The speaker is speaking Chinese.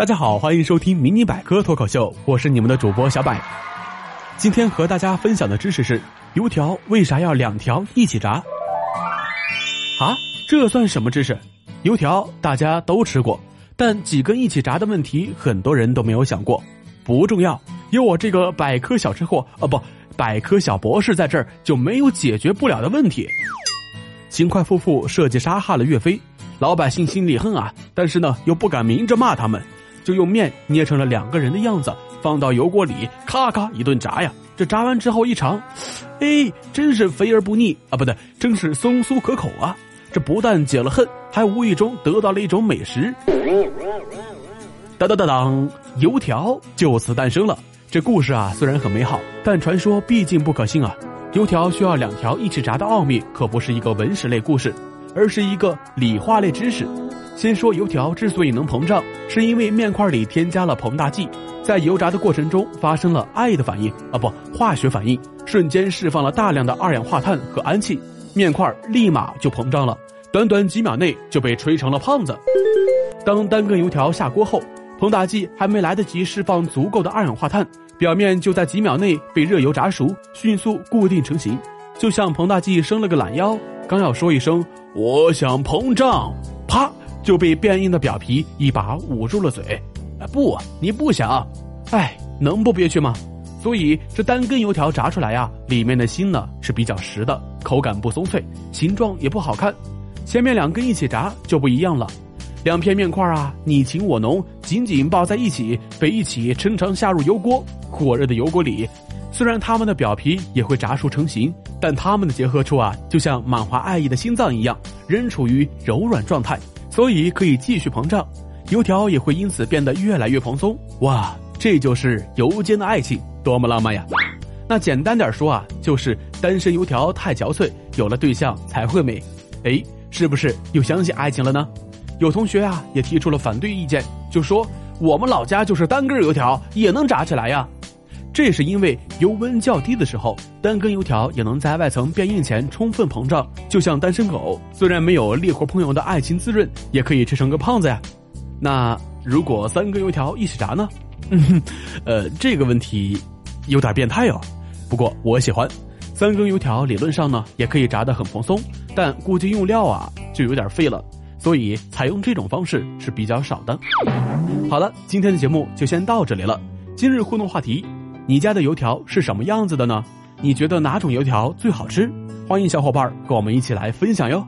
大家好，欢迎收听迷你百科脱口秀，我是你们的主播小柏。今天和大家分享的知识是：油条为啥要两条一起炸？啊，这算什么知识？油条大家都吃过，但几根一起炸的问题，很多人都没有想过。不重要，有我这个百科小吃货啊，不，百科小博士在这儿就没有解决不了的问题。秦桧夫妇设计杀害了岳飞，老百姓心里恨啊，但是呢又不敢明着骂他们。就用面捏成了两个人的样子，放到油锅里，咔咔一顿炸呀。这炸完之后一尝，哎，真是肥而不腻啊！不对，真是松酥可口啊！这不但解了恨，还无意中得到了一种美食。当当当当，油条就此诞生了。这故事啊，虽然很美好，但传说毕竟不可信啊。油条需要两条一起炸的奥秘，可不是一个文史类故事，而是一个理化类知识。先说油条之所以能膨胀，是因为面块里添加了膨大剂，在油炸的过程中发生了爱的反应啊，不，化学反应，瞬间释放了大量的二氧化碳和氨气，面块立马就膨胀了，短短几秒内就被吹成了胖子。当单根油条下锅后，膨大剂还没来得及释放足够的二氧化碳，表面就在几秒内被热油炸熟，迅速固定成型，就像膨大剂伸了个懒腰，刚要说一声“我想膨胀”，啪。就被变硬的表皮一把捂住了嘴，啊不，你不想，哎，能不憋屈吗？所以这单根油条炸出来呀，里面的心呢是比较实的，口感不松脆，形状也不好看。前面两根一起炸就不一样了，两片面块啊你情我浓，紧紧抱在一起，被一起抻长下入油锅，火热的油锅里，虽然它们的表皮也会炸熟成型，但它们的结合处啊，就像满怀爱意的心脏一样，仍处于柔软状态。所以可以继续膨胀，油条也会因此变得越来越蓬松。哇，这就是油煎的爱情，多么浪漫呀！那简单点说啊，就是单身油条太憔悴，有了对象才会美。哎，是不是又相信爱情了呢？有同学啊也提出了反对意见，就说我们老家就是单根油条也能炸起来呀。这是因为油温较低的时候，单根油条也能在外层变硬前充分膨胀，就像单身狗，虽然没有烈火烹油的爱情滋润，也可以吃成个胖子呀。那如果三根油条一起炸呢？嗯哼，呃，这个问题有点变态哦。不过我喜欢，三根油条理论上呢也可以炸得很蓬松，但估计用料啊就有点费了，所以采用这种方式是比较少的。好了，今天的节目就先到这里了。今日互动话题。你家的油条是什么样子的呢？你觉得哪种油条最好吃？欢迎小伙伴跟我们一起来分享哟。